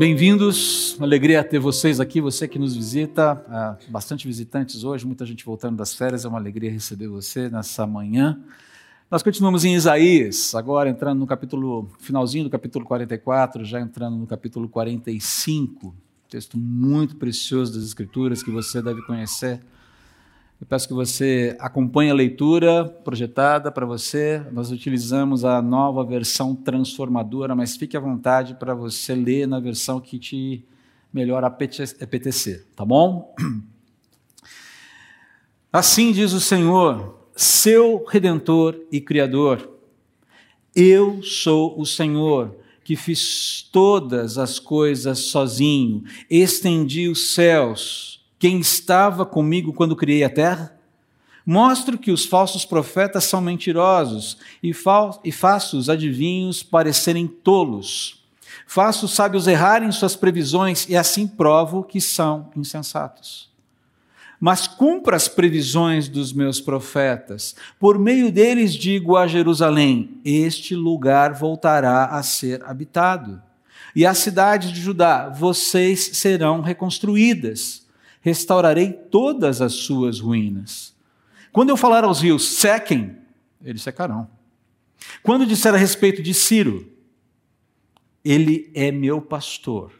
Bem-vindos, alegria ter vocês aqui, você que nos visita, bastante visitantes hoje, muita gente voltando das férias, é uma alegria receber você nessa manhã. Nós continuamos em Isaías, agora entrando no capítulo, finalzinho do capítulo 44, já entrando no capítulo 45, texto muito precioso das Escrituras que você deve conhecer. Eu peço que você acompanhe a leitura projetada para você. Nós utilizamos a nova versão transformadora, mas fique à vontade para você ler na versão que te melhor apetecer, tá bom? Assim diz o Senhor, seu redentor e criador. Eu sou o Senhor que fiz todas as coisas sozinho, estendi os céus quem estava comigo quando criei a terra? Mostro que os falsos profetas são mentirosos e, e faço os adivinhos parecerem tolos. Faço os sábios errarem suas previsões e assim provo que são insensatos. Mas cumpra as previsões dos meus profetas. Por meio deles digo a Jerusalém: Este lugar voltará a ser habitado. E as cidades de Judá, vocês serão reconstruídas restaurarei todas as suas ruínas. Quando eu falar aos rios, sequem, eles secarão. Quando disser a respeito de Ciro, ele é meu pastor,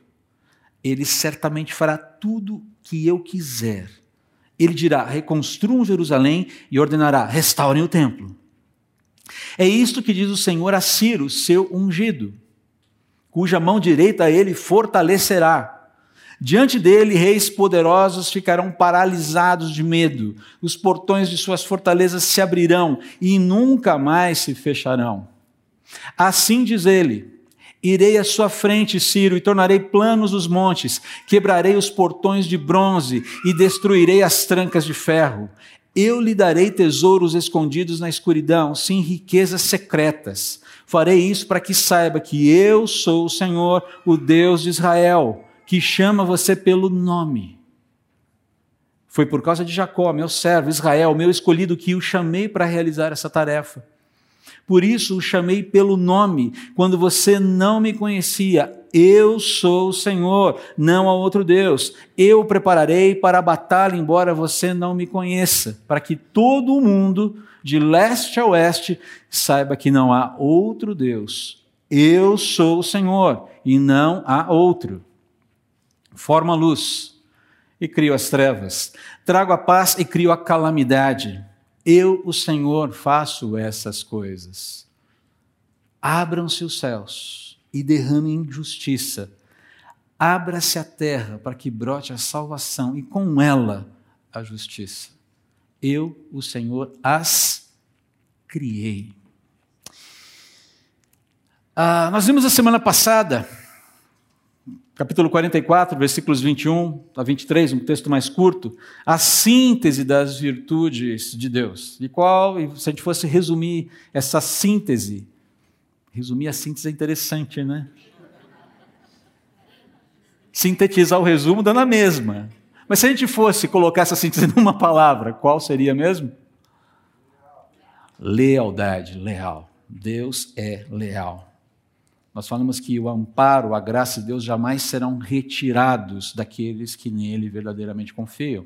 ele certamente fará tudo que eu quiser. Ele dirá: reconstruam Jerusalém e ordenará: restaurem o templo. É isto que diz o Senhor a Ciro, seu ungido, cuja mão direita ele fortalecerá Diante dele, reis poderosos ficarão paralisados de medo, os portões de suas fortalezas se abrirão e nunca mais se fecharão. Assim diz ele: Irei à sua frente, Ciro, e tornarei planos os montes, quebrarei os portões de bronze e destruirei as trancas de ferro. Eu lhe darei tesouros escondidos na escuridão, sim, riquezas secretas. Farei isso para que saiba que eu sou o Senhor, o Deus de Israel que chama você pelo nome. Foi por causa de Jacó, meu servo, Israel, meu escolhido, que o chamei para realizar essa tarefa. Por isso o chamei pelo nome, quando você não me conhecia. Eu sou o Senhor, não há outro Deus. Eu o prepararei para a batalha, embora você não me conheça, para que todo o mundo, de leste a oeste, saiba que não há outro Deus. Eu sou o Senhor e não há outro formo a luz e crio as trevas, trago a paz e crio a calamidade. Eu, o Senhor, faço essas coisas. Abram-se os céus e derramem justiça. Abra-se a terra para que brote a salvação e com ela a justiça. Eu, o Senhor, as criei. Ah, nós vimos a semana passada capítulo 44, versículos 21 a 23, um texto mais curto, a síntese das virtudes de Deus. E qual, se a gente fosse resumir essa síntese, resumir a síntese é interessante, né? Sintetizar o resumo dando a mesma. Mas se a gente fosse colocar essa síntese numa palavra, qual seria mesmo? Lealdade, leal. Deus é leal. Nós falamos que o amparo, a graça de Deus jamais serão retirados daqueles que nele verdadeiramente confiam.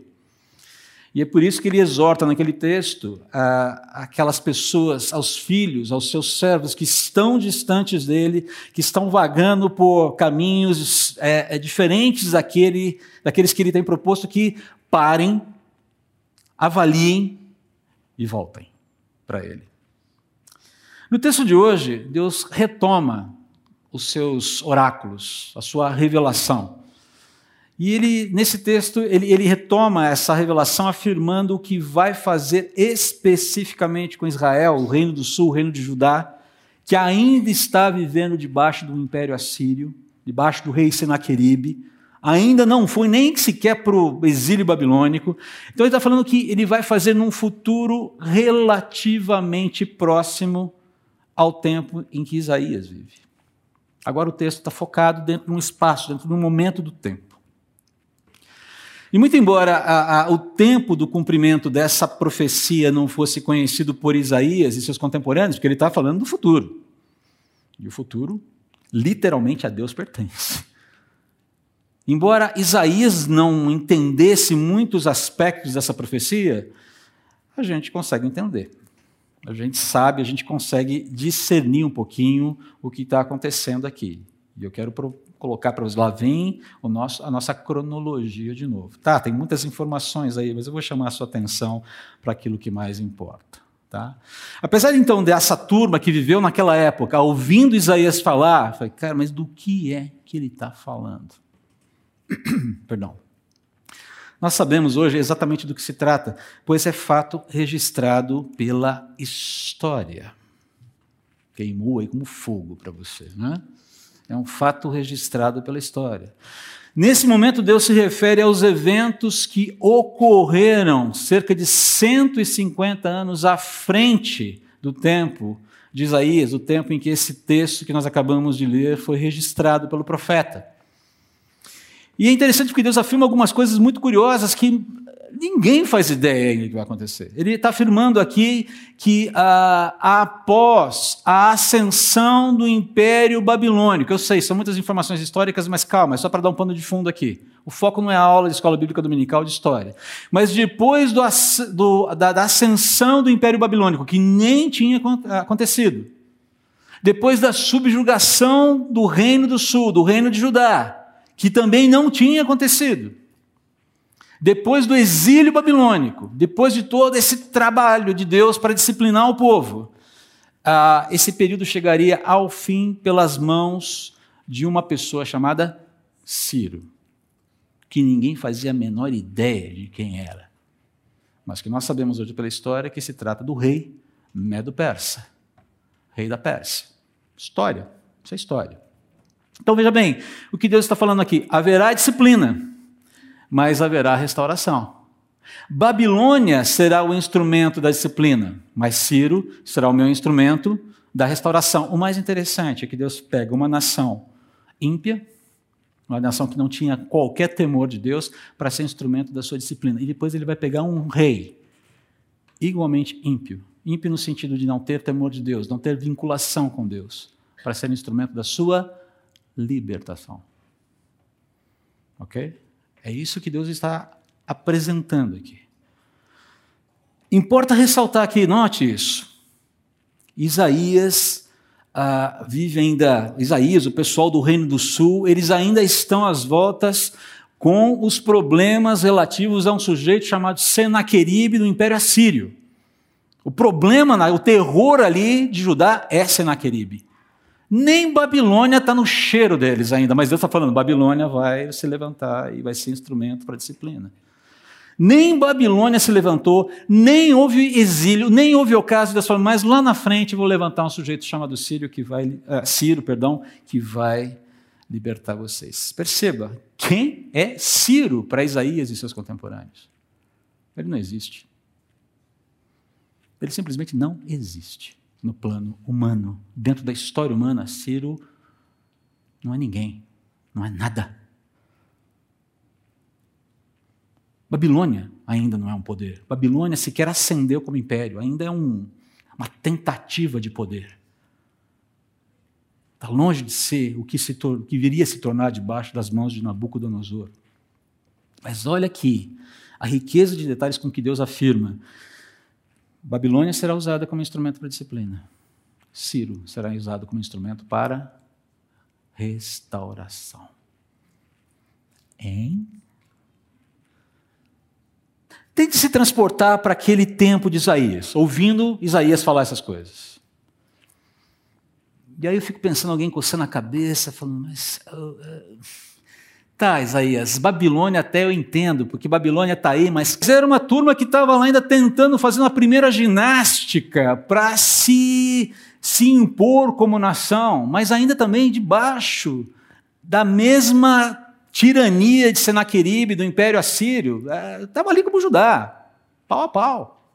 E é por isso que ele exorta naquele texto a, aquelas pessoas, aos filhos, aos seus servos que estão distantes dele, que estão vagando por caminhos é, é, diferentes daquele, daqueles que ele tem proposto, que parem, avaliem e voltem para ele. No texto de hoje, Deus retoma os seus oráculos, a sua revelação. E ele, nesse texto, ele, ele retoma essa revelação afirmando o que vai fazer especificamente com Israel, o reino do sul, o reino de Judá, que ainda está vivendo debaixo do império assírio, debaixo do rei Senaqueribe, ainda não foi nem sequer para o exílio babilônico. Então ele está falando que ele vai fazer num futuro relativamente próximo ao tempo em que Isaías vive. Agora o texto está focado dentro de um espaço, dentro de um momento do tempo. E muito embora a, a, o tempo do cumprimento dessa profecia não fosse conhecido por Isaías e seus contemporâneos, porque ele está falando do futuro. E o futuro, literalmente, a Deus pertence. Embora Isaías não entendesse muitos aspectos dessa profecia, a gente consegue entender. A gente sabe, a gente consegue discernir um pouquinho o que está acontecendo aqui. E eu quero colocar para os lá vem o nosso, a nossa cronologia de novo. Tá, tem muitas informações aí, mas eu vou chamar a sua atenção para aquilo que mais importa. Tá? Apesar então dessa turma que viveu naquela época, ouvindo Isaías falar, falei, cara, mas do que é que ele está falando? Perdão. Nós sabemos hoje exatamente do que se trata, pois é fato registrado pela história. Queimou aí como fogo para você, né? É um fato registrado pela história. Nesse momento, Deus se refere aos eventos que ocorreram cerca de 150 anos à frente do tempo de Isaías, o tempo em que esse texto que nós acabamos de ler foi registrado pelo profeta. E é interessante porque Deus afirma algumas coisas muito curiosas que ninguém faz ideia do que vai acontecer. Ele está afirmando aqui que ah, após a ascensão do Império Babilônico, eu sei, são muitas informações históricas, mas calma, é só para dar um pano de fundo aqui. O foco não é a aula de escola bíblica dominical de história. Mas depois do, do, da, da ascensão do Império Babilônico, que nem tinha acontecido, depois da subjugação do Reino do Sul, do Reino de Judá, que também não tinha acontecido. Depois do exílio babilônico, depois de todo esse trabalho de Deus para disciplinar o povo, uh, esse período chegaria ao fim pelas mãos de uma pessoa chamada Ciro, que ninguém fazia a menor ideia de quem era, mas que nós sabemos hoje pela história que se trata do rei Medo-Persa, rei da Pérsia. História, isso é história. Então veja bem, o que Deus está falando aqui: haverá disciplina, mas haverá restauração. Babilônia será o instrumento da disciplina, mas Ciro será o meu instrumento da restauração. O mais interessante é que Deus pega uma nação ímpia, uma nação que não tinha qualquer temor de Deus, para ser instrumento da sua disciplina. E depois ele vai pegar um rei igualmente ímpio. Ímpio no sentido de não ter temor de Deus, não ter vinculação com Deus, para ser instrumento da sua libertação. Ok? É isso que Deus está apresentando aqui. Importa ressaltar aqui, note isso. Isaías ah, vive ainda, Isaías, o pessoal do Reino do Sul, eles ainda estão às voltas com os problemas relativos a um sujeito chamado Senaqueribe do Império Assírio. O problema, o terror ali de Judá é Senaqueribe. Nem Babilônia está no cheiro deles ainda, mas Deus está falando: Babilônia vai se levantar e vai ser instrumento para disciplina. Nem Babilônia se levantou, nem houve exílio, nem houve ocaso das formas, mas lá na frente vou levantar um sujeito chamado Ciro que vai, uh, Ciro, perdão, que vai libertar vocês. Perceba, quem é Ciro para Isaías e seus contemporâneos? Ele não existe. Ele simplesmente não existe no plano humano. Dentro da história humana, Ciro não é ninguém, não é nada. Babilônia ainda não é um poder. Babilônia sequer ascendeu como império, ainda é um, uma tentativa de poder. Está longe de ser o que, se que viria a se tornar debaixo das mãos de Nabucodonosor. Mas olha aqui a riqueza de detalhes com que Deus afirma Babilônia será usada como instrumento para disciplina. Ciro será usado como instrumento para restauração. Hein? Tente se transportar para aquele tempo de Isaías, ouvindo Isaías falar essas coisas. E aí eu fico pensando, alguém coçando a cabeça, falando, mas. Uh, uh, Tá, Isaías, Babilônia até eu entendo, porque Babilônia está aí, mas era uma turma que estava lá ainda tentando fazer uma primeira ginástica para se, se impor como nação, mas ainda também debaixo da mesma tirania de Senaqueribe, do Império Assírio. Estava é, ali como Judá, pau a pau.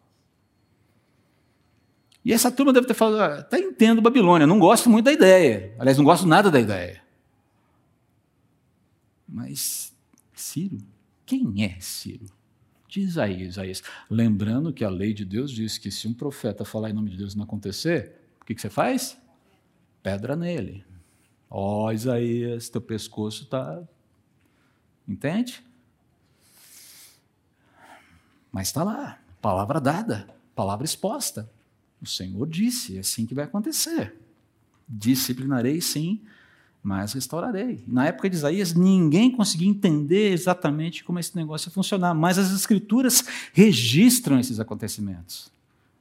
E essa turma deve ter falado, até entendo Babilônia, não gosto muito da ideia. Aliás, não gosto nada da ideia. Mas Ciro, quem é Ciro? Diz aí, Isaías. Lembrando que a lei de Deus diz que se um profeta falar em nome de Deus não acontecer, o que, que você faz? Pedra nele. Ó, oh, Isaías, teu pescoço está Entende? Mas está lá, palavra dada, palavra exposta. O Senhor disse, é assim que vai acontecer. Disciplinarei sim, mas restaurarei. Na época de Isaías, ninguém conseguia entender exatamente como esse negócio ia funcionar, mas as Escrituras registram esses acontecimentos.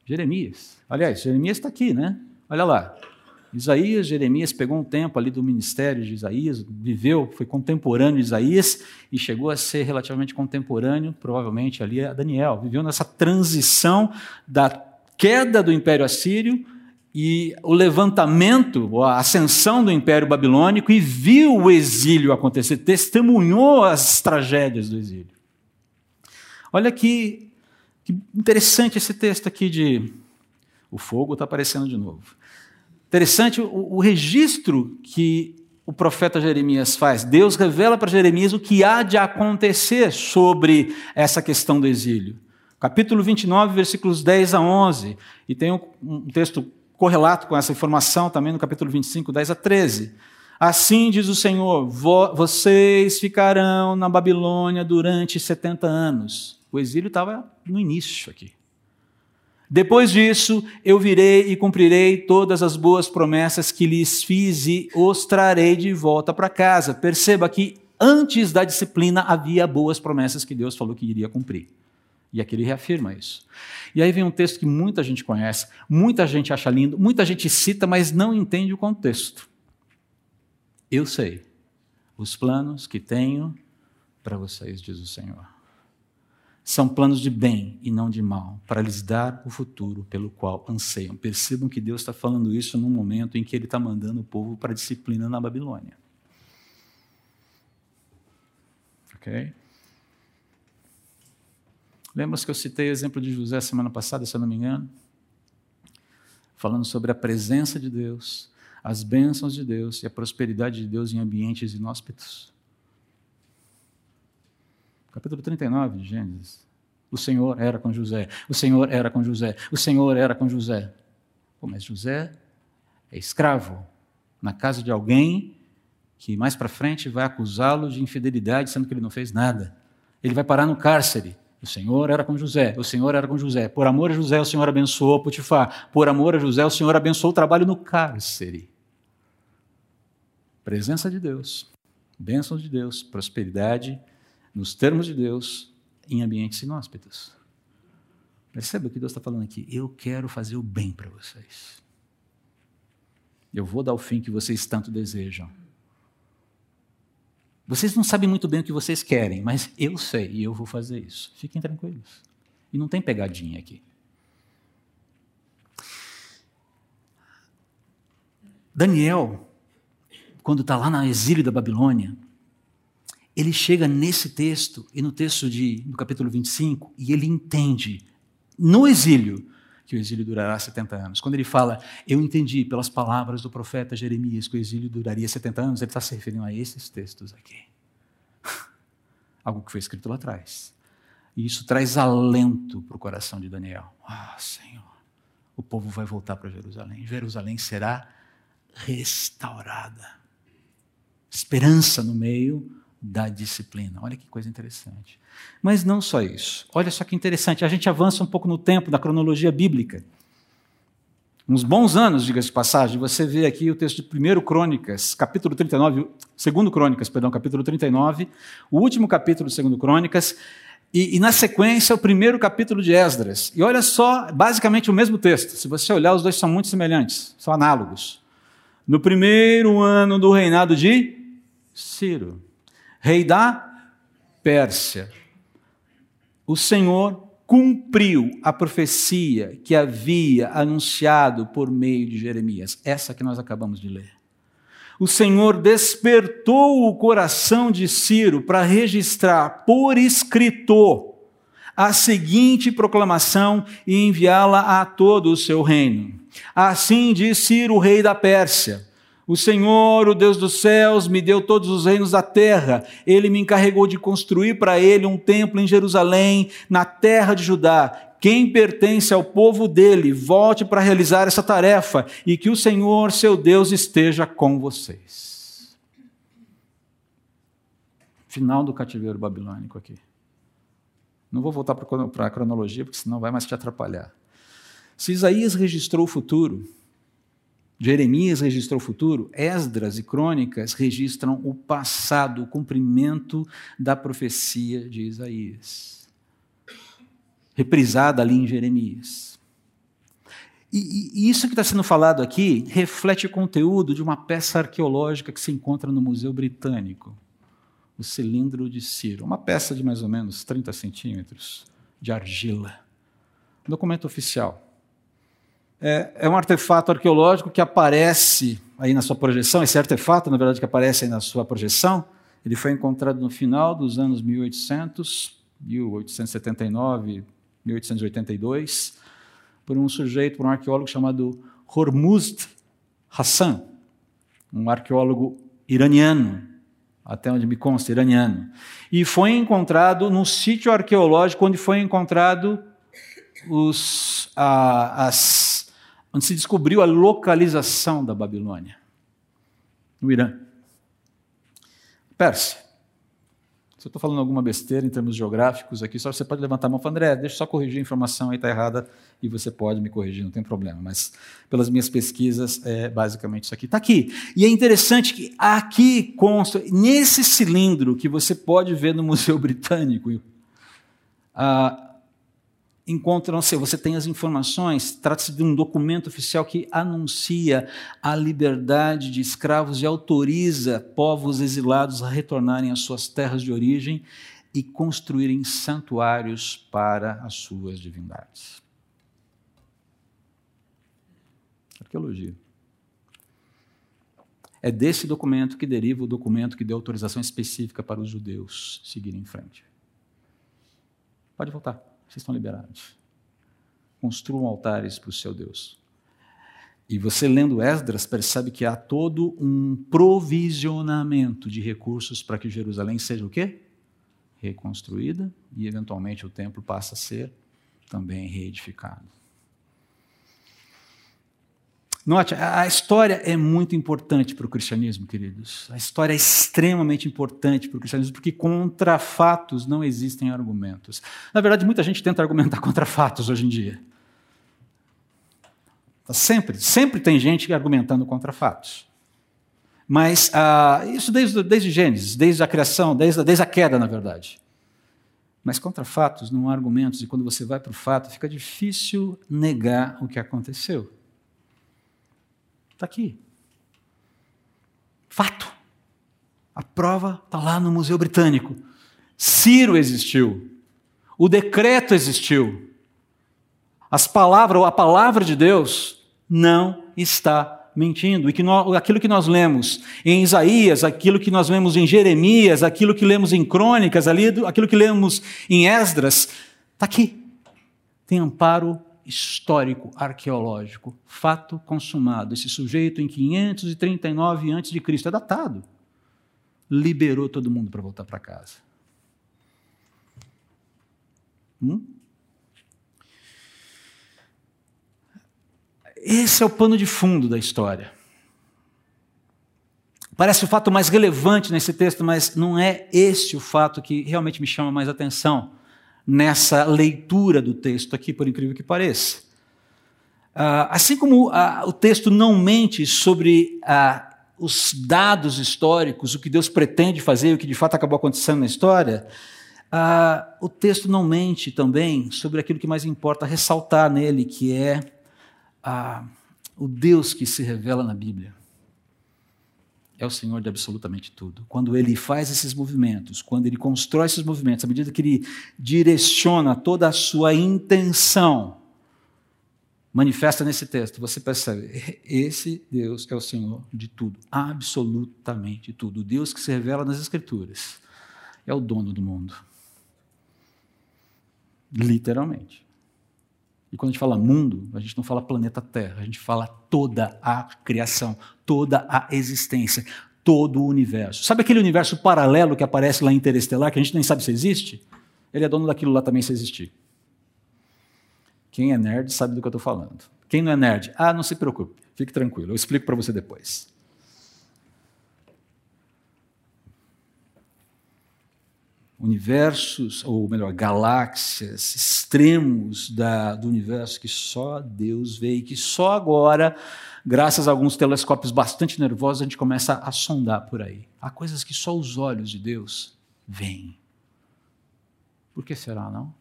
Jeremias, aliás, Jeremias está aqui, né? Olha lá. Isaías, Jeremias pegou um tempo ali do ministério de Isaías, viveu, foi contemporâneo de Isaías e chegou a ser relativamente contemporâneo, provavelmente ali a Daniel. Viveu nessa transição da queda do Império Assírio e o levantamento, a ascensão do Império Babilônico e viu o exílio acontecer, testemunhou as tragédias do exílio. Olha que, que interessante esse texto aqui de. O fogo está aparecendo de novo. Interessante o, o registro que o profeta Jeremias faz. Deus revela para Jeremias o que há de acontecer sobre essa questão do exílio. Capítulo 29, versículos 10 a 11. E tem um, um texto correlato com essa informação também no capítulo 25, 10 a 13. Assim diz o Senhor: vocês ficarão na Babilônia durante 70 anos. O exílio estava no início aqui. Depois disso, eu virei e cumprirei todas as boas promessas que lhes fiz e os trarei de volta para casa. Perceba que antes da disciplina havia boas promessas que Deus falou que iria cumprir. E aqui ele reafirma isso. E aí vem um texto que muita gente conhece, muita gente acha lindo, muita gente cita, mas não entende o contexto. Eu sei os planos que tenho para vocês, diz o Senhor. São planos de bem e não de mal, para lhes dar o futuro pelo qual anseiam. Percebam que Deus está falando isso num momento em que Ele está mandando o povo para a disciplina na Babilônia. Ok? Lembra-se que eu citei o exemplo de José semana passada, se eu não me engano? Falando sobre a presença de Deus, as bênçãos de Deus e a prosperidade de Deus em ambientes inóspitos. Capítulo 39 de Gênesis. O Senhor era com José, o Senhor era com José, o Senhor era com José. Pô, mas José é escravo na casa de alguém que mais para frente vai acusá-lo de infidelidade, sendo que ele não fez nada. Ele vai parar no cárcere. O Senhor era com José, o Senhor era com José. Por amor a José, o Senhor abençoou Potifar. Por amor a José, o Senhor abençoou o trabalho no cárcere. Presença de Deus, bênçãos de Deus, prosperidade nos termos de Deus em ambientes inóspitos. Perceba o que Deus está falando aqui. Eu quero fazer o bem para vocês. Eu vou dar o fim que vocês tanto desejam. Vocês não sabem muito bem o que vocês querem, mas eu sei e eu vou fazer isso. Fiquem tranquilos. E não tem pegadinha aqui. Daniel, quando está lá no exílio da Babilônia, ele chega nesse texto e no texto de, no capítulo 25 e ele entende, no exílio, que o exílio durará 70 anos. Quando ele fala, eu entendi pelas palavras do profeta Jeremias que o exílio duraria 70 anos, ele está se referindo a esses textos aqui. Algo que foi escrito lá atrás. E isso traz alento para o coração de Daniel. Ah, Senhor, o povo vai voltar para Jerusalém. Jerusalém será restaurada. Esperança no meio da disciplina. Olha que coisa interessante. Mas não só isso. Olha só que interessante. A gente avança um pouco no tempo da cronologia bíblica. Uns bons anos, diga-se de passagem, você vê aqui o texto de 1 Crônicas, capítulo 39, 2 Crônicas, perdão, capítulo 39, o último capítulo de 2 Crônicas, e, e, na sequência o primeiro capítulo de Esdras. E olha só, basicamente o mesmo texto. Se você olhar, os dois são muito semelhantes, são análogos. No primeiro ano do reinado de Ciro rei da Pérsia. O Senhor cumpriu a profecia que havia anunciado por meio de Jeremias, essa que nós acabamos de ler. O Senhor despertou o coração de Ciro para registrar por escritor a seguinte proclamação e enviá-la a todo o seu reino. Assim diz Ciro, rei da Pérsia: o Senhor, o Deus dos céus, me deu todos os reinos da terra. Ele me encarregou de construir para ele um templo em Jerusalém, na terra de Judá. Quem pertence ao povo dele, volte para realizar essa tarefa e que o Senhor, seu Deus, esteja com vocês. Final do cativeiro babilônico aqui. Não vou voltar para a cronologia, porque senão vai mais te atrapalhar. Se Isaías registrou o futuro, Jeremias registrou o futuro, Esdras e Crônicas registram o passado, o cumprimento da profecia de Isaías, reprisada ali em Jeremias. E, e isso que está sendo falado aqui reflete o conteúdo de uma peça arqueológica que se encontra no Museu Britânico, o cilindro de Ciro, uma peça de mais ou menos 30 centímetros de argila. documento oficial é, é um artefato arqueológico que aparece aí na sua projeção. Esse artefato, na verdade, que aparece aí na sua projeção, ele foi encontrado no final dos anos 1800, 1879, 1882, por um sujeito, por um arqueólogo chamado Hormuzd Hassan, um arqueólogo iraniano, até onde me consta, iraniano. E foi encontrado num sítio arqueológico onde foi encontrado os, as onde se descobriu a localização da Babilônia, no Irã. Pérsia. Se eu estou falando alguma besteira em termos geográficos aqui, só você pode levantar a mão e falar, André, deixa eu só corrigir a informação aí, está errada, e você pode me corrigir, não tem problema. Mas pelas minhas pesquisas, é basicamente isso aqui. Está aqui. E é interessante que aqui consta, nesse cilindro que você pode ver no Museu Britânico, ah, encontram-se, você tem as informações, trata-se de um documento oficial que anuncia a liberdade de escravos e autoriza povos exilados a retornarem às suas terras de origem e construírem santuários para as suas divindades. Arqueologia. É desse documento que deriva o documento que deu autorização específica para os judeus seguirem em frente. Pode voltar. Vocês estão liberados. Construam altares para o seu Deus. E você lendo Esdras percebe que há todo um provisionamento de recursos para que Jerusalém seja o quê? Reconstruída e eventualmente o templo passa a ser também reedificado. Note, a história é muito importante para o cristianismo, queridos. A história é extremamente importante para o cristianismo, porque contra fatos não existem argumentos. Na verdade, muita gente tenta argumentar contra fatos hoje em dia. Tá sempre, sempre tem gente argumentando contra fatos. Mas ah, isso desde, desde Gênesis, desde a criação, desde, desde a queda, na verdade. Mas contra fatos não há argumentos, e quando você vai para o fato, fica difícil negar o que aconteceu. Está aqui. Fato. A prova está lá no Museu Britânico. Ciro existiu. O decreto existiu. As palavras, ou a palavra de Deus não está mentindo. E que nós, aquilo que nós lemos em Isaías, aquilo que nós lemos em Jeremias, aquilo que lemos em Crônicas, ali, aquilo que lemos em Esdras, está aqui. Tem amparo histórico arqueológico, fato consumado. Esse sujeito em 539 a.C. é datado. Liberou todo mundo para voltar para casa. Hum? Esse é o pano de fundo da história. Parece o fato mais relevante nesse texto, mas não é esse o fato que realmente me chama mais atenção nessa leitura do texto aqui, por incrível que pareça. Ah, assim como ah, o texto não mente sobre ah, os dados históricos, o que Deus pretende fazer, o que de fato acabou acontecendo na história, o texto não mente também sobre aquilo que mais importa ressaltar nele, que é o Deus que se revela na Bíblia é o Senhor de absolutamente tudo. Quando ele faz esses movimentos, quando ele constrói esses movimentos, à medida que ele direciona toda a sua intenção, manifesta nesse texto, você percebe, esse Deus é o Senhor de tudo, absolutamente tudo. O Deus que se revela nas Escrituras é o dono do mundo. Literalmente. E quando a gente fala mundo, a gente não fala planeta Terra, a gente fala toda a criação, toda a existência, todo o universo. Sabe aquele universo paralelo que aparece lá em Interestelar, que a gente nem sabe se existe? Ele é dono daquilo lá também se existir. Quem é nerd sabe do que eu estou falando. Quem não é nerd, ah, não se preocupe, fique tranquilo, eu explico para você depois. Universos, ou melhor, galáxias, extremos da, do universo que só Deus vê e que só agora, graças a alguns telescópios bastante nervosos, a gente começa a sondar por aí. Há coisas que só os olhos de Deus veem. Por que será, não?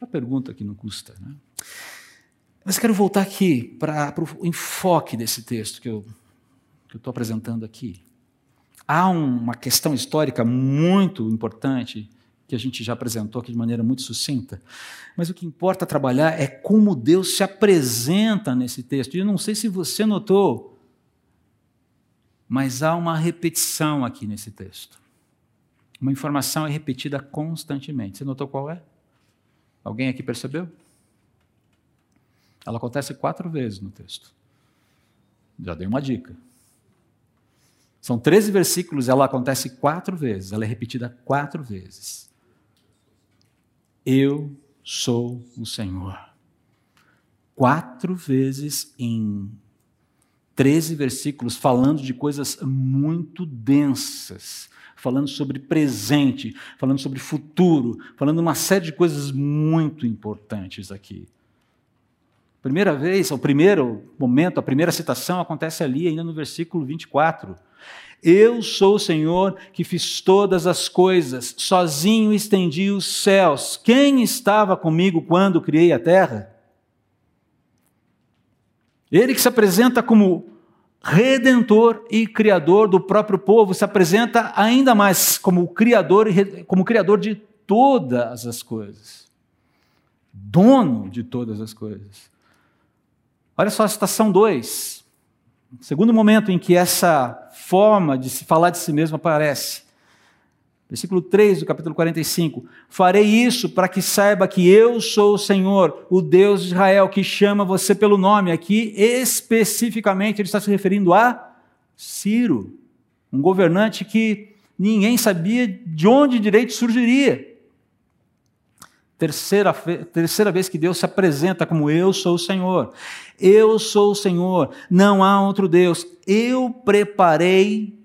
A pergunta que não custa, né? Mas quero voltar aqui para o enfoque desse texto que eu estou apresentando aqui. Há uma questão histórica muito importante que a gente já apresentou aqui de maneira muito sucinta, mas o que importa trabalhar é como Deus se apresenta nesse texto. E eu não sei se você notou, mas há uma repetição aqui nesse texto. Uma informação é repetida constantemente. Você notou qual é? Alguém aqui percebeu? Ela acontece quatro vezes no texto. Já dei uma dica. São 13 versículos, ela acontece quatro vezes, ela é repetida quatro vezes. Eu sou o Senhor. Quatro vezes em 13 versículos, falando de coisas muito densas, falando sobre presente, falando sobre futuro, falando uma série de coisas muito importantes aqui. Primeira vez, o primeiro momento, a primeira citação acontece ali, ainda no versículo 24. Eu sou o Senhor que fiz todas as coisas, sozinho estendi os céus. Quem estava comigo quando criei a terra? Ele que se apresenta como redentor e criador do próprio povo, se apresenta ainda mais como criador, como criador de todas as coisas. Dono de todas as coisas. Olha só a citação 2. Segundo momento em que essa forma de se falar de si mesmo aparece. Versículo 3 do capítulo 45. Farei isso para que saiba que eu sou o Senhor, o Deus de Israel, que chama você pelo nome. Aqui, especificamente, ele está se referindo a Ciro, um governante que ninguém sabia de onde direito surgiria. Terceira, terceira vez que Deus se apresenta como eu sou o Senhor. Eu sou o Senhor, não há outro Deus. Eu preparei,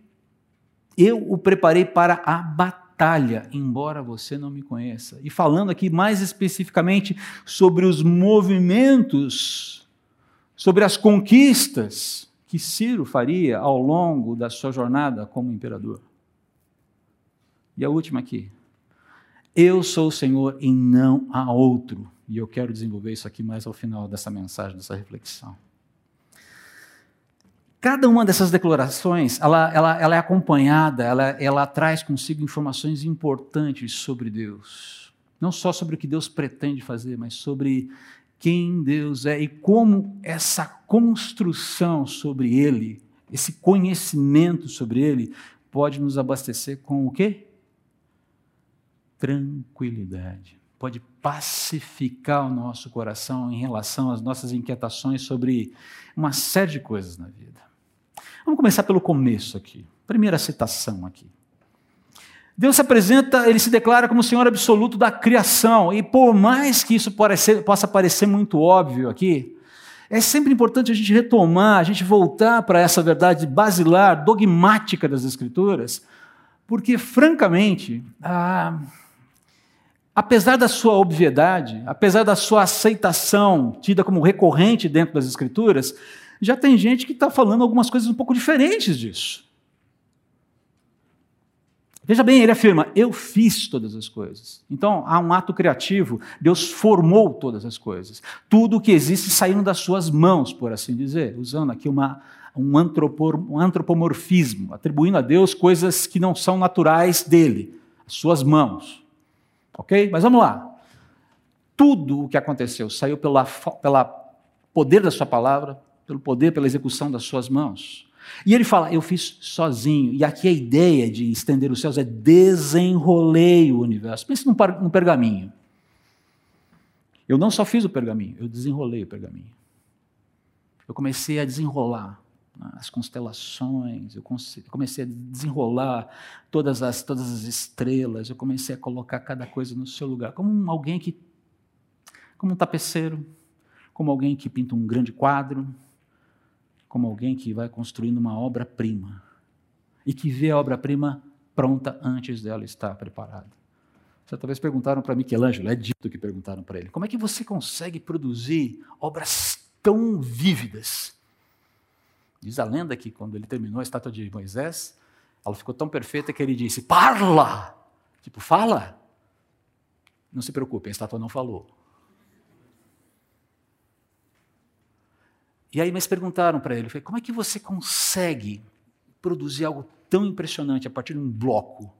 eu o preparei para a batalha, embora você não me conheça. E falando aqui mais especificamente sobre os movimentos, sobre as conquistas que Ciro faria ao longo da sua jornada como imperador. E a última aqui, eu sou o Senhor e não há outro. E eu quero desenvolver isso aqui mais ao final dessa mensagem, dessa reflexão. Cada uma dessas declarações, ela, ela, ela é acompanhada, ela, ela traz consigo informações importantes sobre Deus. Não só sobre o que Deus pretende fazer, mas sobre quem Deus é e como essa construção sobre Ele, esse conhecimento sobre Ele, pode nos abastecer com o quê? Tranquilidade. Pode pacificar o nosso coração em relação às nossas inquietações sobre uma série de coisas na vida. Vamos começar pelo começo aqui. Primeira citação aqui. Deus se apresenta, ele se declara como Senhor absoluto da criação, e por mais que isso possa parecer muito óbvio aqui, é sempre importante a gente retomar, a gente voltar para essa verdade basilar, dogmática das Escrituras, porque, francamente, ah, apesar da sua obviedade, apesar da sua aceitação tida como recorrente dentro das Escrituras, já tem gente que está falando algumas coisas um pouco diferentes disso. Veja bem, ele afirma: Eu fiz todas as coisas. Então, há um ato criativo, Deus formou todas as coisas. Tudo o que existe saindo das suas mãos, por assim dizer, usando aqui uma, um, um antropomorfismo, atribuindo a Deus coisas que não são naturais dele, as suas mãos. Ok? Mas vamos lá. Tudo o que aconteceu saiu pela, pela poder da sua palavra, pelo poder, pela execução das suas mãos. E ele fala, eu fiz sozinho. E aqui a ideia de estender os céus é desenrolei o universo. Pense num, num pergaminho. Eu não só fiz o pergaminho, eu desenrolei o pergaminho. Eu comecei a desenrolar as constelações, eu comecei a desenrolar todas as, todas as estrelas, eu comecei a colocar cada coisa no seu lugar, como alguém que, como um tapeceiro, como alguém que pinta um grande quadro, como alguém que vai construindo uma obra-prima e que vê a obra-prima pronta antes dela estar preparada. Certa vez perguntaram para Michelangelo, é dito que perguntaram para ele, como é que você consegue produzir obras tão vívidas? Diz a lenda que quando ele terminou a estátua de Moisés, ela ficou tão perfeita que ele disse: Parla! Tipo, fala! Não se preocupe, a estátua não falou. E aí, mas perguntaram para ele: como é que você consegue produzir algo tão impressionante a partir de um bloco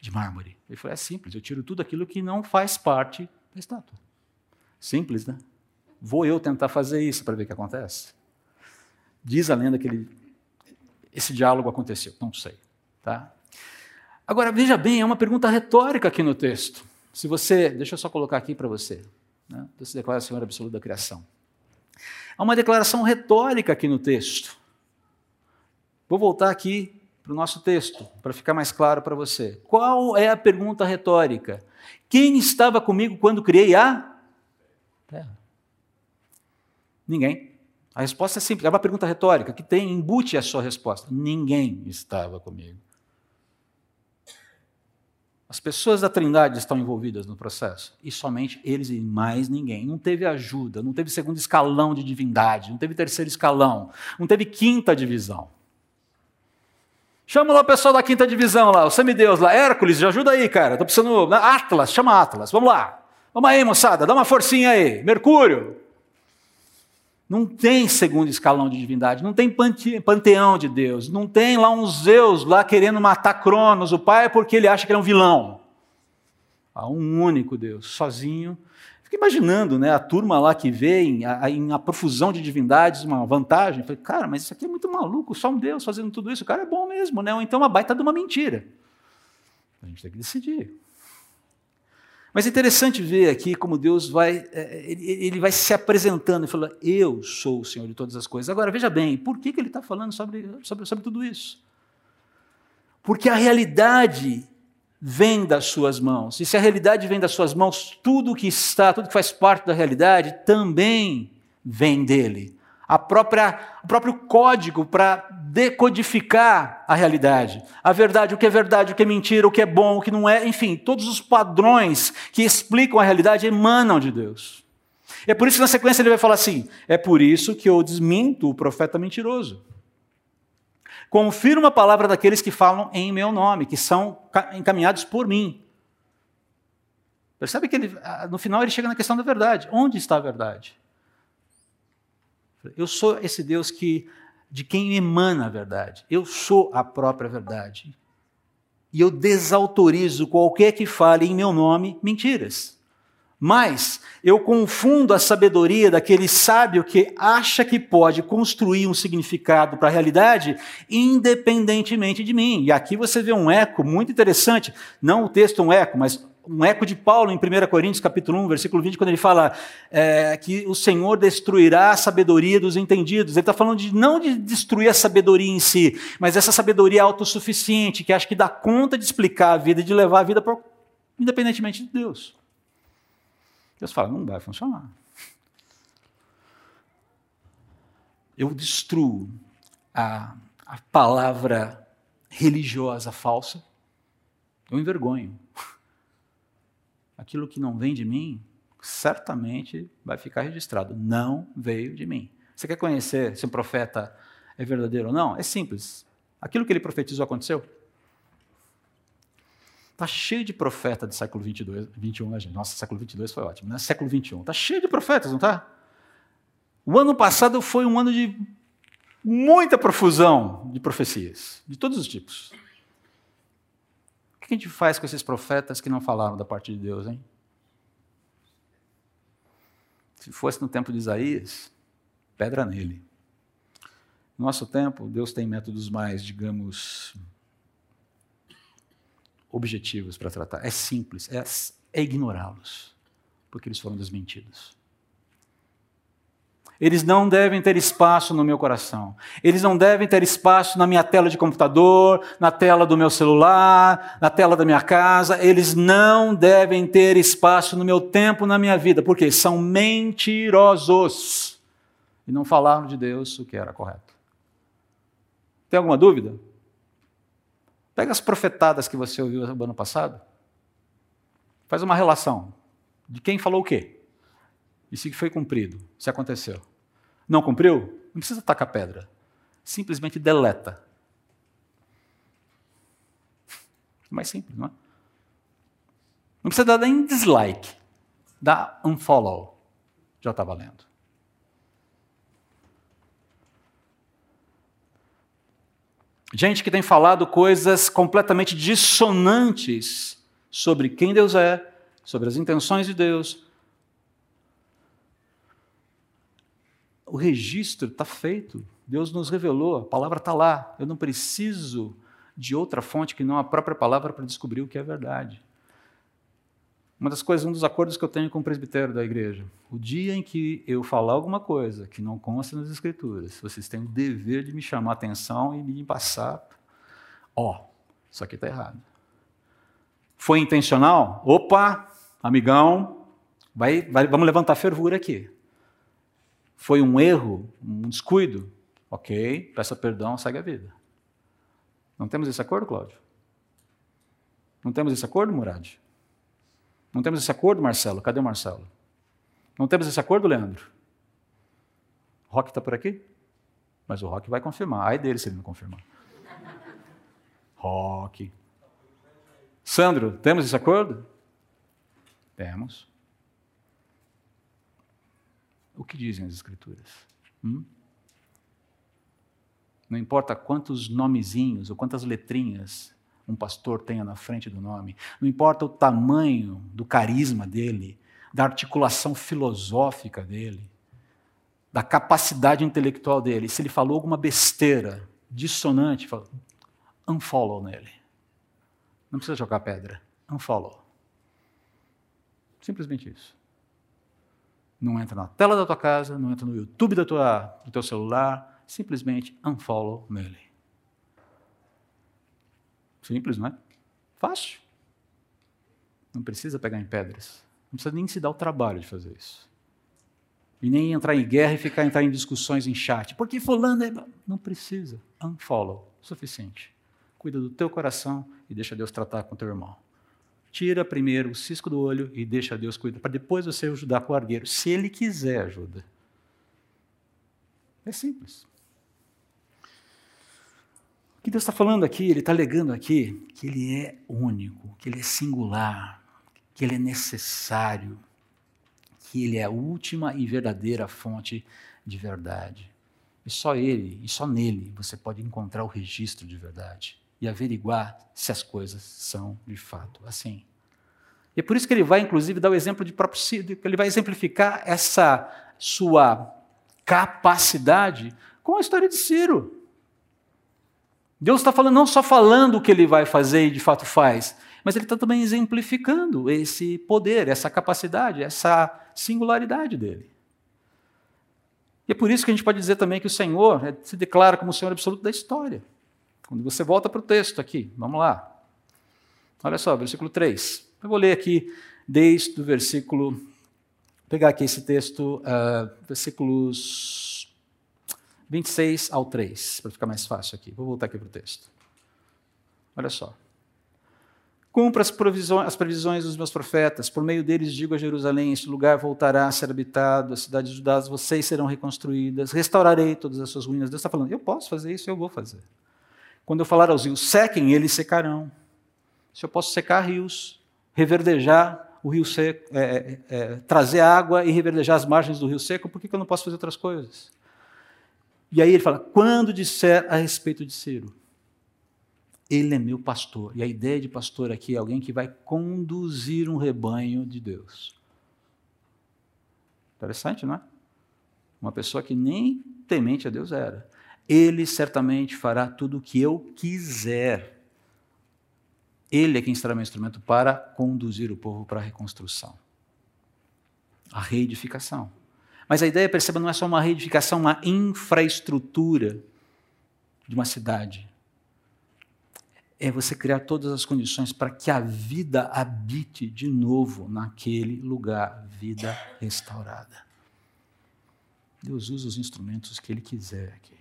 de mármore? Ele falou: é simples, eu tiro tudo aquilo que não faz parte da estátua. Simples, né? Vou eu tentar fazer isso para ver o que acontece? Diz a lenda que ele, esse diálogo aconteceu, não sei. Tá? Agora, veja bem, é uma pergunta retórica aqui no texto. Se você, deixa eu só colocar aqui para você, né? Você declara Senhor absoluto da criação. Há uma declaração retórica aqui no texto. Vou voltar aqui para o nosso texto, para ficar mais claro para você. Qual é a pergunta retórica? Quem estava comigo quando criei a terra? Ninguém. A resposta é simples, é uma pergunta retórica que tem, embute a sua resposta. Ninguém estava comigo. As pessoas da Trindade estão envolvidas no processo, e somente eles e mais ninguém. Não teve ajuda, não teve segundo escalão de divindade, não teve terceiro escalão, não teve quinta divisão. Chama lá o pessoal da quinta divisão lá, o semideus lá, Hércules, ajuda aí, cara. Tô precisando. Né? Atlas, chama Atlas, vamos lá. Vamos aí, moçada, dá uma forcinha aí. Mercúrio. Não tem segundo escalão de divindade, não tem panteão de Deus, não tem lá uns Zeus lá querendo matar Cronos, o pai, porque ele acha que ele é um vilão. Há um único Deus, sozinho. Fica imaginando né, a turma lá que vê em a, a profusão de divindades uma vantagem. Falei, cara, mas isso aqui é muito maluco, só um Deus fazendo tudo isso. O cara é bom mesmo, né? Ou então uma baita de uma mentira. A gente tem que decidir. Mas é interessante ver aqui como Deus vai, é, ele vai se apresentando e falando, eu sou o Senhor de todas as coisas. Agora, veja bem, por que, que ele está falando sobre, sobre, sobre tudo isso? Porque a realidade vem das suas mãos. E se a realidade vem das suas mãos, tudo que está, tudo que faz parte da realidade também vem dele a própria, o próprio código para decodificar a realidade. A verdade, o que é verdade, o que é mentira, o que é bom, o que não é, enfim, todos os padrões que explicam a realidade emanam de Deus. É por isso que na sequência ele vai falar assim: é por isso que eu desminto o profeta mentiroso. Confirmo a palavra daqueles que falam em meu nome, que são encaminhados por mim. Percebe que ele, no final ele chega na questão da verdade. Onde está a verdade? Eu sou esse Deus que de quem emana a verdade. Eu sou a própria verdade. E eu desautorizo qualquer que fale em meu nome mentiras. Mas eu confundo a sabedoria daquele sábio que acha que pode construir um significado para a realidade independentemente de mim. E aqui você vê um eco muito interessante, não o texto um eco, mas um eco de Paulo em 1 Coríntios capítulo 1, versículo 20, quando ele fala é, que o Senhor destruirá a sabedoria dos entendidos. Ele está falando de não de destruir a sabedoria em si, mas essa sabedoria autossuficiente, que acha que dá conta de explicar a vida de levar a vida independentemente de Deus. Deus fala, não vai funcionar. Eu destruo a, a palavra religiosa falsa, eu envergonho aquilo que não vem de mim, certamente vai ficar registrado. Não veio de mim. Você quer conhecer se um profeta é verdadeiro ou não? É simples. Aquilo que ele profetizou aconteceu? Está cheio de profeta do século 22, 21, né, gente? Nossa, século 22 foi ótimo, né? Século 21. Está cheio de profetas, não está? O ano passado foi um ano de muita profusão de profecias, de todos os tipos que a gente faz com esses profetas que não falaram da parte de Deus, hein? Se fosse no tempo de Isaías, pedra nele. No nosso tempo, Deus tem métodos mais, digamos, objetivos para tratar. É simples, é, é ignorá-los, porque eles foram desmentidos. Eles não devem ter espaço no meu coração. Eles não devem ter espaço na minha tela de computador, na tela do meu celular, na tela da minha casa. Eles não devem ter espaço no meu tempo, na minha vida, porque são mentirosos e não falaram de Deus o que era correto. Tem alguma dúvida? Pega as profetadas que você ouviu no ano passado, faz uma relação de quem falou o quê e se foi cumprido, se aconteceu. Não cumpriu? Não precisa tacar pedra. Simplesmente deleta. Mais simples, não é? Não precisa dar nem dislike. Dá unfollow. Já está valendo. Gente que tem falado coisas completamente dissonantes sobre quem Deus é, sobre as intenções de Deus. O registro está feito. Deus nos revelou, a palavra está lá. Eu não preciso de outra fonte que não a própria palavra para descobrir o que é verdade. Uma das coisas, um dos acordos que eu tenho com o presbitério da igreja, o dia em que eu falar alguma coisa que não consta nas escrituras, vocês têm o dever de me chamar a atenção e me passar, ó, oh, isso aqui está errado. Foi intencional? Opa, amigão, vai, vai, vamos levantar fervura aqui. Foi um erro, um descuido? Ok, peça perdão, segue a vida. Não temos esse acordo, Cláudio? Não temos esse acordo, Murad? Não temos esse acordo, Marcelo? Cadê o Marcelo? Não temos esse acordo, Leandro? Rock está por aqui? Mas o Rock vai confirmar. Ai dele se ele não confirmar. Rock. Sandro, temos esse acordo? Temos. O que dizem as Escrituras? Hum? Não importa quantos nomezinhos ou quantas letrinhas um pastor tenha na frente do nome. Não importa o tamanho do carisma dele, da articulação filosófica dele, da capacidade intelectual dele. Se ele falou alguma besteira dissonante, fala, unfollow nele. Não precisa jogar pedra. Unfollow. Simplesmente isso. Não entra na tela da tua casa, não entra no YouTube da tua, do teu celular, simplesmente unfollow nele. Simples, não é? Fácil. Não precisa pegar em pedras. Não precisa nem se dar o trabalho de fazer isso. E nem entrar em guerra e ficar entrar em discussões em chat. Porque fulano é... Não precisa. Unfollow. Suficiente. Cuida do teu coração e deixa Deus tratar com teu irmão. Tira primeiro o cisco do olho e deixa Deus cuidar. Para depois você ajudar com o argueiro. Se ele quiser ajuda. É simples que Deus está falando aqui? Ele está alegando aqui que Ele é único, que Ele é singular, que Ele é necessário, que Ele é a última e verdadeira fonte de verdade. E só Ele, e só nele, você pode encontrar o registro de verdade e averiguar se as coisas são de fato assim. E é por isso que ele vai, inclusive, dar o exemplo de próprio Ciro, ele vai exemplificar essa sua capacidade com a história de Ciro. Deus está falando, não só falando o que ele vai fazer e de fato faz, mas ele está também exemplificando esse poder, essa capacidade, essa singularidade dele. E é por isso que a gente pode dizer também que o Senhor é, se declara como o Senhor absoluto da história. Quando você volta para o texto aqui, vamos lá. Olha só, versículo 3. Eu vou ler aqui desde o versículo. Vou pegar aqui esse texto, uh, versículos 26 ao 3, para ficar mais fácil aqui. Vou voltar aqui para o texto. Olha só. Cumpra as, as previsões dos meus profetas, por meio deles digo a Jerusalém: este lugar voltará a ser habitado, as cidades de Judá, vocês serão reconstruídas, restaurarei todas as suas ruínas. Deus está falando: eu posso fazer isso, eu vou fazer. Quando eu falar aos rios, sequem, eles secarão. Se eu posso secar rios, reverdejar o rio seco, é, é, é, trazer água e reverdejar as margens do rio seco, por que, que eu não posso fazer outras coisas? E aí ele fala: quando disser a respeito de Ciro, ele é meu pastor. E a ideia de pastor aqui é alguém que vai conduzir um rebanho de Deus. Interessante, não é? Uma pessoa que nem temente a Deus era. Ele certamente fará tudo o que eu quiser. Ele é quem será meu instrumento para conduzir o povo para a reconstrução, a reedificação. Mas a ideia, perceba, não é só uma reedificação, uma infraestrutura de uma cidade. É você criar todas as condições para que a vida habite de novo naquele lugar, vida restaurada. Deus usa os instrumentos que Ele quiser aqui.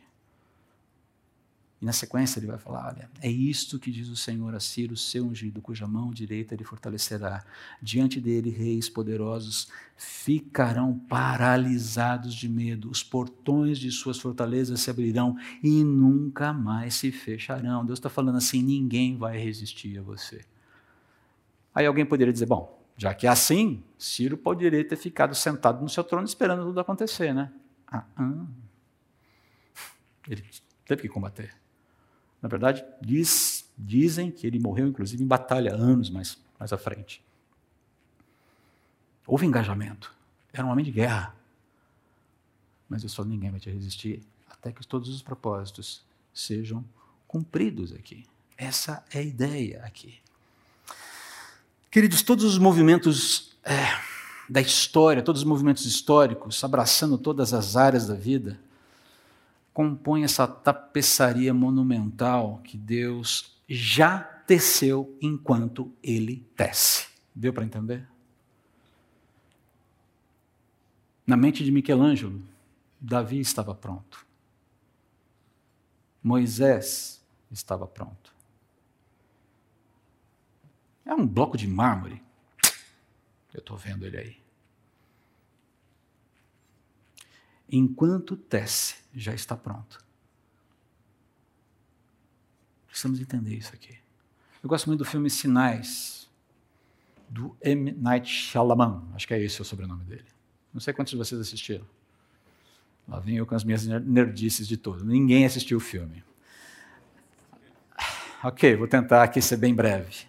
E na sequência ele vai falar: olha, é isto que diz o Senhor a Ciro, seu ungido, cuja mão direita ele fortalecerá. Diante dele, reis poderosos ficarão paralisados de medo, os portões de suas fortalezas se abrirão e nunca mais se fecharão. Deus está falando assim: ninguém vai resistir a você. Aí alguém poderia dizer: bom, já que é assim, Ciro poderia ter ficado sentado no seu trono esperando tudo acontecer, né? Ah, ah. Ele teve que combater. Na verdade, diz, dizem que ele morreu, inclusive, em batalha, anos mais, mais à frente. Houve engajamento. Era um homem de guerra. Mas eu só ninguém vai te resistir até que todos os propósitos sejam cumpridos aqui. Essa é a ideia aqui. Queridos, todos os movimentos é, da história, todos os movimentos históricos, abraçando todas as áreas da vida, compõe essa tapeçaria monumental que Deus já teceu enquanto ele tece. Deu para entender? Na mente de Michelangelo, Davi estava pronto. Moisés estava pronto. É um bloco de mármore. Eu estou vendo ele aí. Enquanto tece, já está pronto. Precisamos entender isso aqui. Eu gosto muito do filme Sinais, do M. Night Shyamalan, acho que é esse o sobrenome dele. Não sei quantos de vocês assistiram. Lá vem eu com as minhas nerdices de todo. Ninguém assistiu o filme. Ok, vou tentar aqui ser bem breve.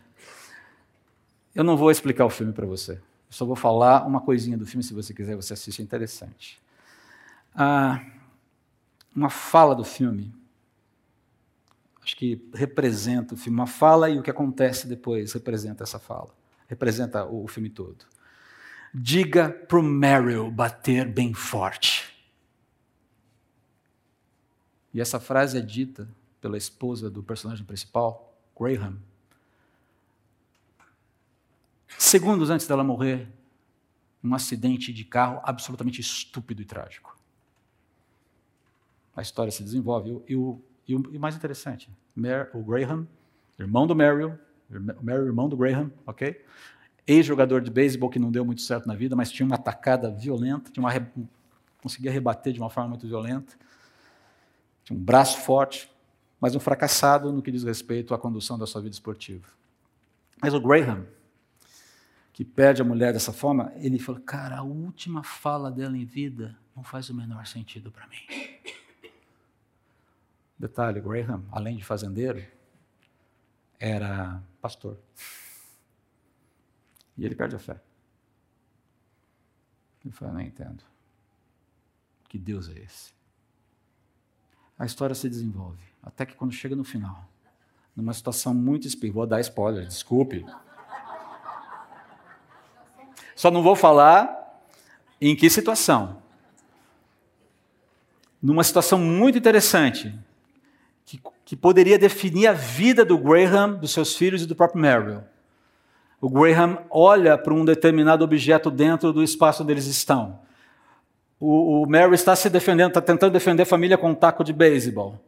Eu não vou explicar o filme para você. Eu só vou falar uma coisinha do filme, se você quiser, você assiste, é interessante ah, uma fala do filme. Acho que representa o filme. Uma fala e o que acontece depois representa essa fala. Representa o, o filme todo. Diga para o Meryl bater bem forte. E essa frase é dita pela esposa do personagem principal, Graham. Segundos antes dela morrer, um acidente de carro absolutamente estúpido e trágico a história se desenvolve. E o, e o, e mais interessante, o Graham, irmão do Merrill, Merrill, irmão do Graham, ok? Ex-jogador de beisebol que não deu muito certo na vida, mas tinha uma atacada violenta, tinha uma, conseguia rebater de uma forma muito violenta, tinha um braço forte, mas um fracassado no que diz respeito à condução da sua vida esportiva. Mas o Graham, que perde a mulher dessa forma, ele falou: Cara, a última fala dela em vida não faz o menor sentido para mim. Detalhe: Graham, além de fazendeiro, era pastor. E ele perde a fé. Ele fala: Não entendo. Que Deus é esse? A história se desenvolve, até que quando chega no final, numa situação muito espírita, vou dar spoiler, desculpe. Só não vou falar em que situação. Numa situação muito interessante, que, que poderia definir a vida do Graham, dos seus filhos e do próprio Merrill. O Graham olha para um determinado objeto dentro do espaço onde eles estão. O, o está se defendendo, está tentando defender a família com um taco de beisebol.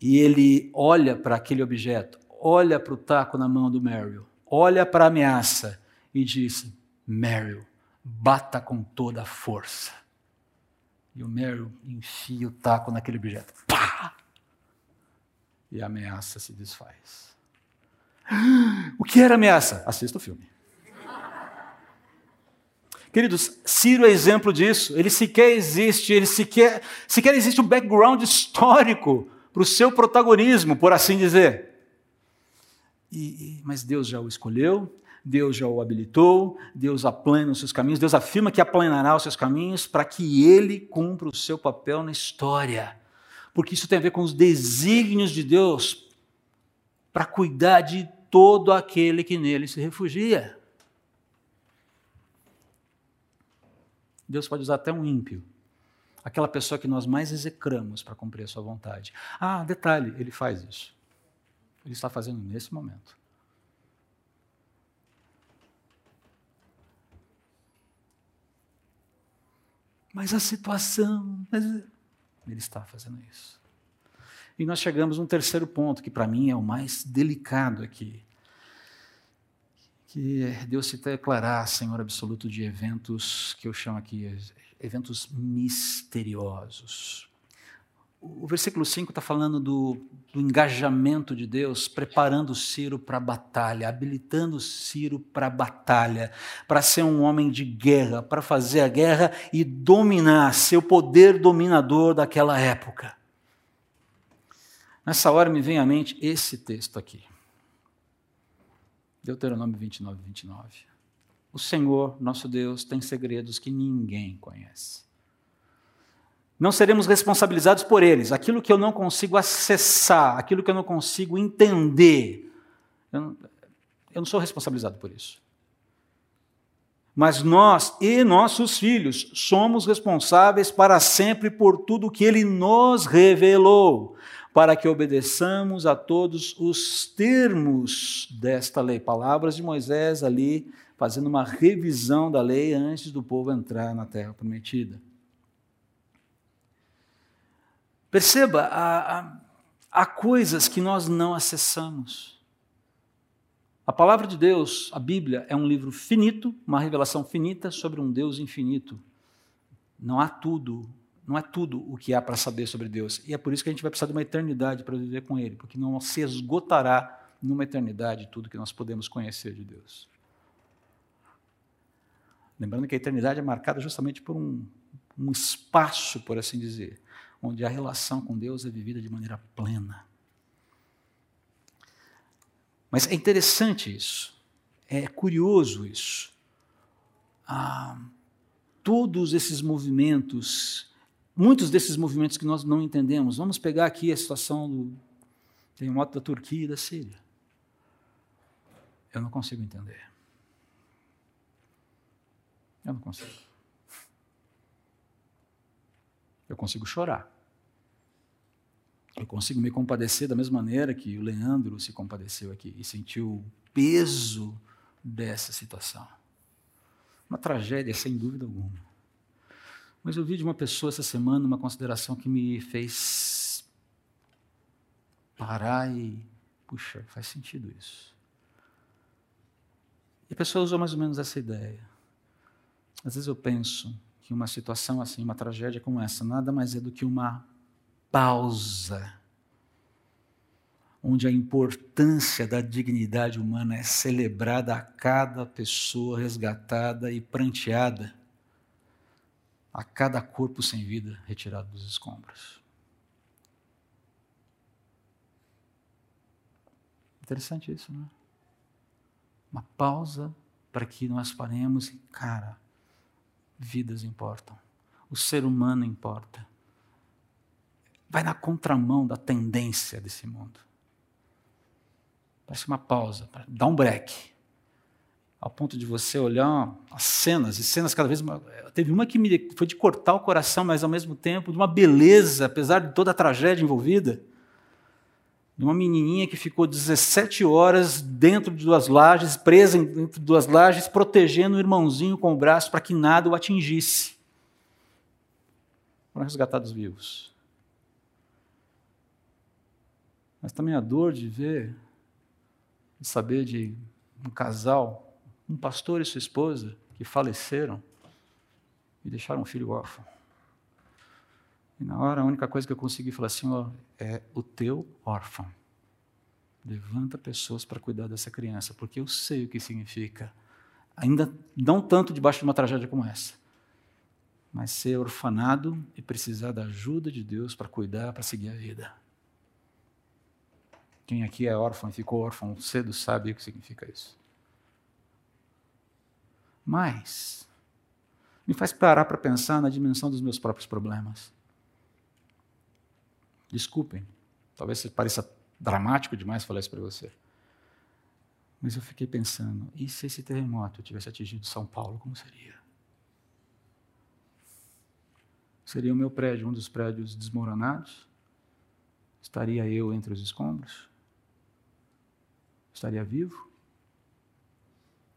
E ele olha para aquele objeto, olha para o taco na mão do Merrill, olha para a ameaça e diz: Merrill, bata com toda a força. E o Merrill enfia o taco naquele objeto. Pá! E a ameaça se desfaz. O que era ameaça? Assista o filme. Queridos, Ciro é exemplo disso. Ele sequer existe, ele sequer, sequer existe um background histórico para o seu protagonismo, por assim dizer. E, mas Deus já o escolheu, Deus já o habilitou, Deus aplana os seus caminhos, Deus afirma que aplanará os seus caminhos para que ele cumpra o seu papel na história porque isso tem a ver com os desígnios de Deus para cuidar de todo aquele que nele se refugia. Deus pode usar até um ímpio, aquela pessoa que nós mais execramos para cumprir a sua vontade. Ah, detalhe, ele faz isso. Ele está fazendo nesse momento. Mas a situação. Mas ele está fazendo isso. E nós chegamos a um terceiro ponto, que para mim é o mais delicado aqui. Que Deus se declarar Senhor absoluto de eventos que eu chamo aqui eventos misteriosos. O versículo 5 está falando do, do, engajamento de Deus, preparando Ciro para a batalha, habilitando Ciro para a batalha, para ser um homem de guerra, para fazer a guerra e dominar, ser o poder dominador daquela época. Nessa hora me vem à mente esse texto aqui. Deuteronômio 29, 29. O Senhor, nosso Deus, tem segredos que ninguém conhece não seremos responsabilizados por eles. Aquilo que eu não consigo acessar, aquilo que eu não consigo entender, eu não, eu não sou responsabilizado por isso. Mas nós e nossos filhos somos responsáveis para sempre por tudo que ele nos revelou, para que obedeçamos a todos os termos desta lei. Palavras de Moisés ali, fazendo uma revisão da lei antes do povo entrar na terra prometida. Perceba, há, há, coisas que nós não acessamos. A palavra de Deus, a Bíblia, é um livro finito, uma revelação finita sobre um Deus infinito. Não há tudo, não é tudo o que há para saber sobre Deus. E é por isso que a gente vai precisar de uma eternidade para viver com Ele, porque não se esgotará numa eternidade tudo que nós podemos conhecer de Deus. Lembrando que a eternidade é marcada justamente por um, um espaço, por assim dizer onde a relação com Deus é vivida de maneira plena. Mas é interessante isso, é curioso isso. Ah, todos esses movimentos, muitos desses movimentos que nós não entendemos, vamos pegar aqui a situação do terremoto da Turquia e da Síria. Eu não consigo entender. Eu não consigo. Eu consigo chorar. Eu consigo me compadecer da mesma maneira que o Leandro se compadeceu aqui e sentiu o peso dessa situação. Uma tragédia, sem dúvida alguma. Mas eu vi de uma pessoa essa semana uma consideração que me fez parar e, puxa, faz sentido isso. E a pessoa usou mais ou menos essa ideia. Às vezes eu penso, que uma situação assim, uma tragédia como essa, nada mais é do que uma pausa, onde a importância da dignidade humana é celebrada a cada pessoa resgatada e pranteada, a cada corpo sem vida retirado dos escombros. Interessante isso, não é? Uma pausa para que nós paremos e, cara, vidas importam. O ser humano importa. Vai na contramão da tendência desse mundo. Parece uma pausa, dá um break. Ao ponto de você olhar as cenas, e cenas cada vez mais. Teve uma que me foi de cortar o coração, mas ao mesmo tempo de uma beleza, apesar de toda a tragédia envolvida de uma menininha que ficou 17 horas dentro de duas lajes, presa dentro de duas lajes, protegendo o irmãozinho com o braço para que nada o atingisse. Foram resgatados vivos. Mas também a dor de ver, de saber de um casal, um pastor e sua esposa, que faleceram e deixaram um filho órfão. E na hora, a única coisa que eu consegui falar assim, ó, é o teu órfão. Levanta pessoas para cuidar dessa criança, porque eu sei o que significa. Ainda não tanto debaixo de uma tragédia como essa, mas ser orfanado e precisar da ajuda de Deus para cuidar, para seguir a vida. Quem aqui é órfão e ficou órfão cedo sabe o que significa isso. Mas me faz parar para pensar na dimensão dos meus próprios problemas. Desculpem, talvez pareça dramático demais falar isso para você. Mas eu fiquei pensando, e se esse terremoto tivesse atingido São Paulo, como seria? Seria o meu prédio um dos prédios desmoronados? Estaria eu entre os escombros? Estaria vivo?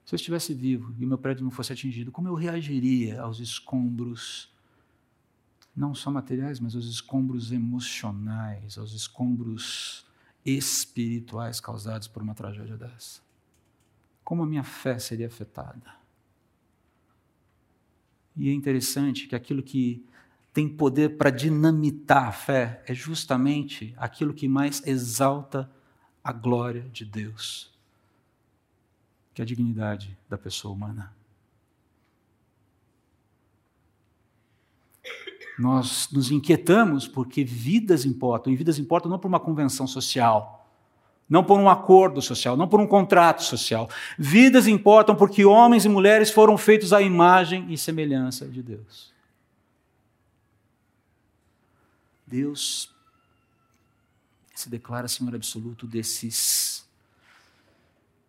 Se eu estivesse vivo e o meu prédio não fosse atingido, como eu reagiria aos escombros não só materiais, mas aos escombros emocionais, aos escombros espirituais causados por uma tragédia dessa. Como a minha fé seria afetada? E é interessante que aquilo que tem poder para dinamitar a fé é justamente aquilo que mais exalta a glória de Deus, que é a dignidade da pessoa humana. Nós nos inquietamos porque vidas importam, e vidas importam não por uma convenção social, não por um acordo social, não por um contrato social. Vidas importam porque homens e mulheres foram feitos à imagem e semelhança de Deus. Deus se declara Senhor absoluto desses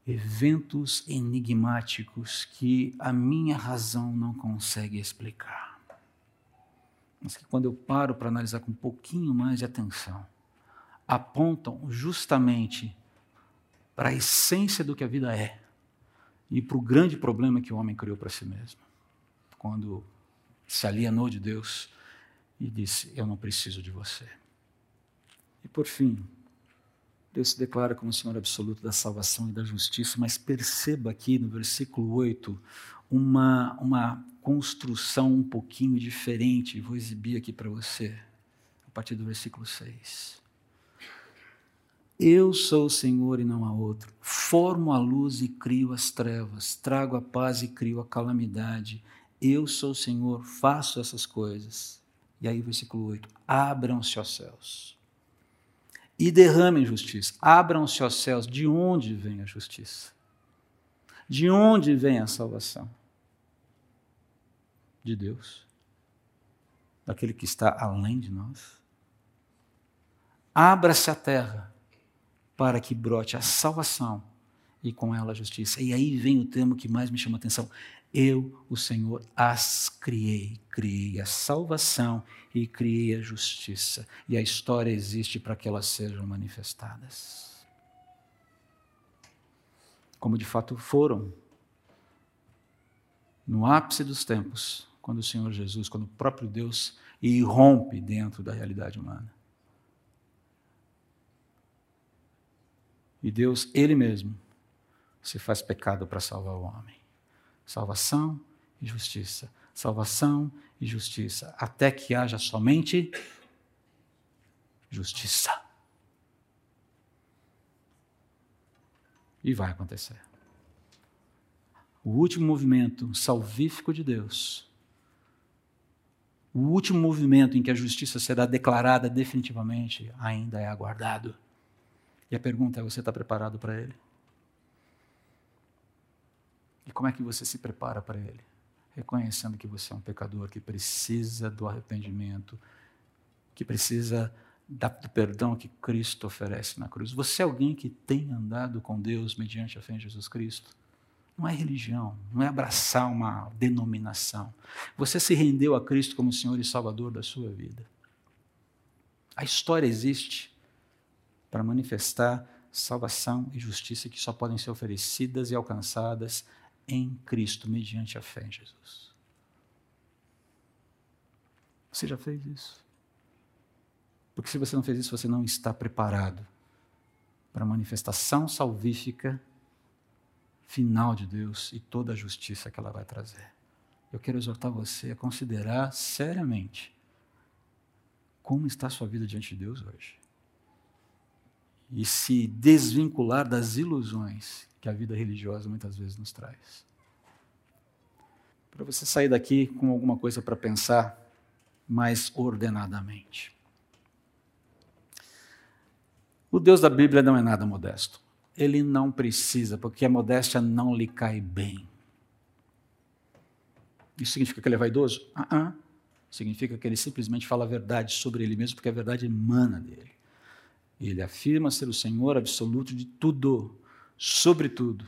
eventos enigmáticos que a minha razão não consegue explicar mas que quando eu paro para analisar com um pouquinho mais de atenção, apontam justamente para a essência do que a vida é e para o grande problema que o homem criou para si mesmo. Quando se alienou de Deus e disse: Eu não preciso de você. E por fim, Deus se declara como Senhor absoluto da salvação e da justiça, mas perceba aqui no versículo 8 uma, uma construção um pouquinho diferente. Vou exibir aqui para você, a partir do versículo 6. Eu sou o Senhor e não há outro. Formo a luz e crio as trevas. Trago a paz e crio a calamidade. Eu sou o Senhor, faço essas coisas. E aí, versículo 8: Abram-se os céus e derramem justiça. Abram-se os céus. De onde vem a justiça? De onde vem a salvação? De Deus, daquele que está além de nós. Abra-se a terra para que brote a salvação e com ela a justiça. E aí vem o termo que mais me chama a atenção. Eu, o Senhor, as criei. Criei a salvação e criei a justiça. E a história existe para que elas sejam manifestadas. Como de fato foram. No ápice dos tempos, quando o Senhor Jesus, quando o próprio Deus irrompe dentro da realidade humana. E Deus, Ele mesmo, se faz pecado para salvar o homem. Salvação e justiça. Salvação e justiça. Até que haja somente justiça. E vai acontecer. O último movimento salvífico de Deus o último movimento em que a justiça será declarada definitivamente ainda é aguardado. E a pergunta é: você está preparado para ele? E como é que você se prepara para ele? Reconhecendo que você é um pecador que precisa do arrependimento, que precisa do perdão que Cristo oferece na cruz. Você é alguém que tem andado com Deus mediante a fé em Jesus Cristo? Não é religião, não é abraçar uma denominação. Você se rendeu a Cristo como Senhor e Salvador da sua vida. A história existe para manifestar salvação e justiça que só podem ser oferecidas e alcançadas em Cristo, mediante a fé em Jesus. Você já fez isso? Porque se você não fez isso, você não está preparado para a manifestação salvífica final de Deus e toda a justiça que ela vai trazer. Eu quero exortar você a considerar seriamente como está a sua vida diante de Deus hoje. E se desvincular das ilusões que a vida religiosa muitas vezes nos traz. Para você sair daqui com alguma coisa para pensar mais ordenadamente. O Deus da Bíblia não é nada modesto ele não precisa, porque a modéstia não lhe cai bem. Isso significa que ele é vaidoso? Uh -uh. Significa que ele simplesmente fala a verdade sobre ele mesmo, porque a verdade emana dele. Ele afirma ser o Senhor absoluto de tudo, sobre tudo.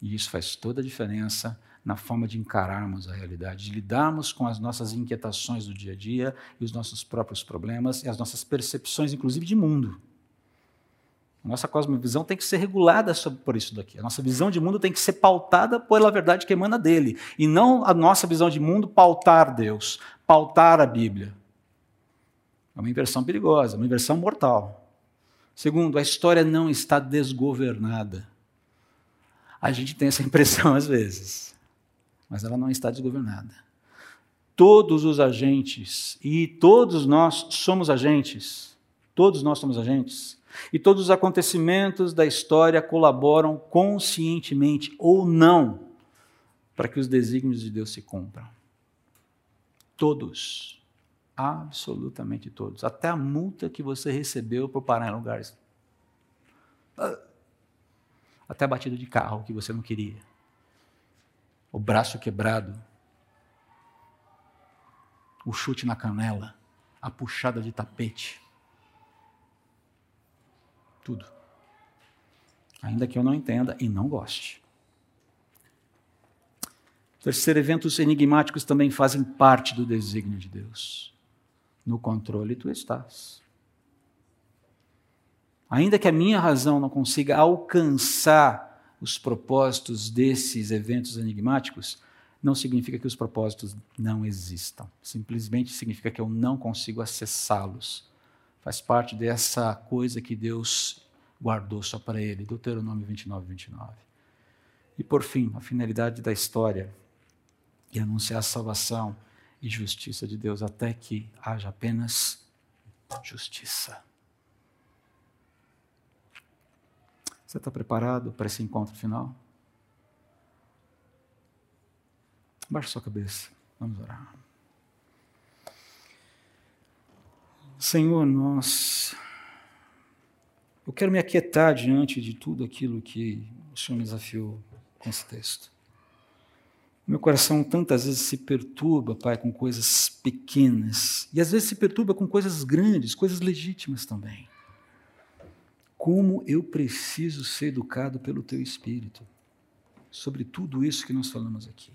E isso faz toda a diferença na forma de encararmos a realidade, de lidarmos com as nossas inquietações do dia a dia e os nossos próprios problemas e as nossas percepções, inclusive de mundo. A nossa cosmovisão tem que ser regulada por isso daqui. A nossa visão de mundo tem que ser pautada pela verdade que emana dele. E não a nossa visão de mundo pautar Deus. pautar a Bíblia. É uma inversão perigosa, uma inversão mortal. Segundo, a história não está desgovernada. A gente tem essa impressão às vezes, mas ela não está desgovernada. Todos os agentes, e todos nós somos agentes, todos nós somos agentes, e todos os acontecimentos da história colaboram conscientemente ou não para que os desígnios de Deus se cumpram. Todos. Absolutamente todos. Até a multa que você recebeu por parar em lugares. Até a batida de carro que você não queria. O braço quebrado. O chute na canela. A puxada de tapete. Tudo. Ainda que eu não entenda e não goste. Terceiro, eventos enigmáticos também fazem parte do desígnio de Deus. No controle tu estás. Ainda que a minha razão não consiga alcançar os propósitos desses eventos enigmáticos, não significa que os propósitos não existam. Simplesmente significa que eu não consigo acessá-los. Faz parte dessa coisa que Deus guardou só para ele. Deuteronômio 29, 29. E por fim, a finalidade da história e anunciar a salvação e justiça de Deus até que haja apenas justiça. Você está preparado para esse encontro final? Baixe sua cabeça. Vamos orar. Senhor, nós. Eu quero me aquietar diante de tudo aquilo que o Senhor me desafiou com esse texto. Meu coração tantas vezes se perturba, Pai, com coisas pequenas. E às vezes se perturba com coisas grandes, coisas legítimas também. Como eu preciso ser educado pelo Teu Espírito sobre tudo isso que nós falamos aqui.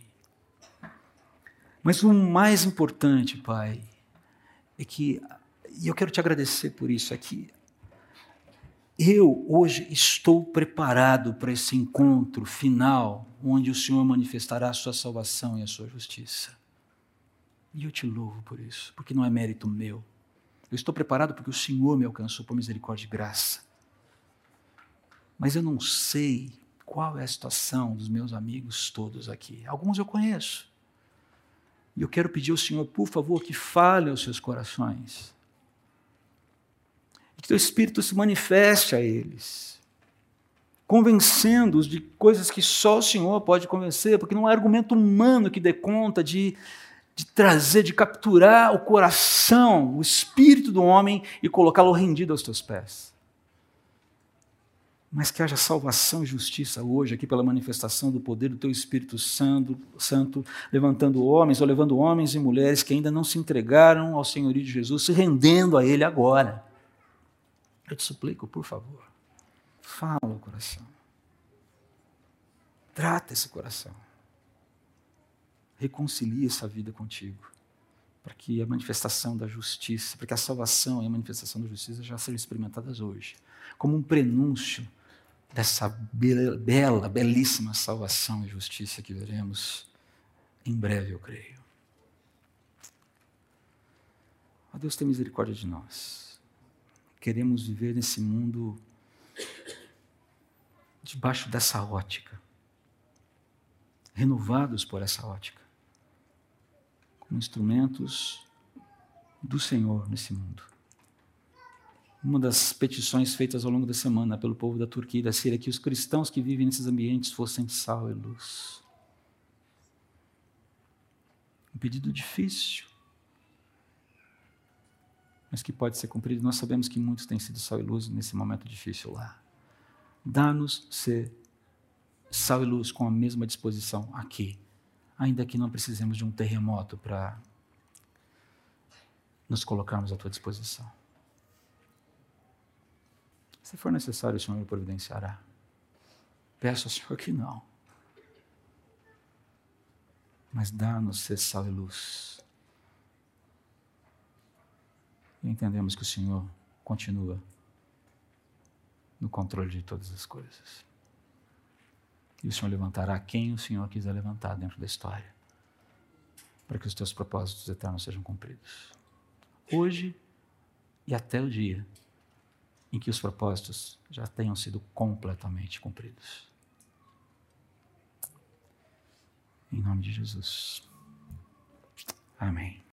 Mas o mais importante, Pai, é que, e eu quero te agradecer por isso, que eu hoje estou preparado para esse encontro final, onde o Senhor manifestará a sua salvação e a sua justiça. E eu te louvo por isso, porque não é mérito meu. Eu estou preparado porque o Senhor me alcançou por misericórdia e graça. Mas eu não sei qual é a situação dos meus amigos todos aqui. Alguns eu conheço. E eu quero pedir ao Senhor, por favor, que fale aos seus corações que teu Espírito se manifeste a eles, convencendo-os de coisas que só o Senhor pode convencer, porque não há argumento humano que dê conta de, de trazer, de capturar o coração, o espírito do homem e colocá-lo rendido aos teus pés. Mas que haja salvação e justiça hoje, aqui pela manifestação do poder do Teu Espírito Santo, Santo, levantando homens ou levando homens e mulheres que ainda não se entregaram ao Senhorio de Jesus, se rendendo a Ele agora. Eu te suplico, por favor, fala o coração. Trata esse coração. Reconcilie essa vida contigo. Para que a manifestação da justiça, para que a salvação e a manifestação da justiça já sejam experimentadas hoje. Como um prenúncio dessa bela, belíssima salvação e justiça que veremos em breve, eu creio. A Deus tem misericórdia de nós queremos viver nesse mundo debaixo dessa ótica, renovados por essa ótica, como instrumentos do Senhor nesse mundo. Uma das petições feitas ao longo da semana pelo povo da Turquia e da Síria é que os cristãos que vivem nesses ambientes fossem sal e luz. Um pedido difícil, mas que pode ser cumprido. Nós sabemos que muitos têm sido sal e luz nesse momento difícil lá. Dá-nos ser sal e luz com a mesma disposição aqui, ainda que não precisemos de um terremoto para nos colocarmos à tua disposição. Se for necessário, o Senhor providenciará. Peço ao Senhor que não. Mas dá-nos ser sal e luz e entendemos que o Senhor continua no controle de todas as coisas. E o Senhor levantará quem o Senhor quiser levantar dentro da história. para que os teus propósitos eternos sejam cumpridos. Hoje e até o dia em que os propósitos já tenham sido completamente cumpridos. Em nome de Jesus. Amém.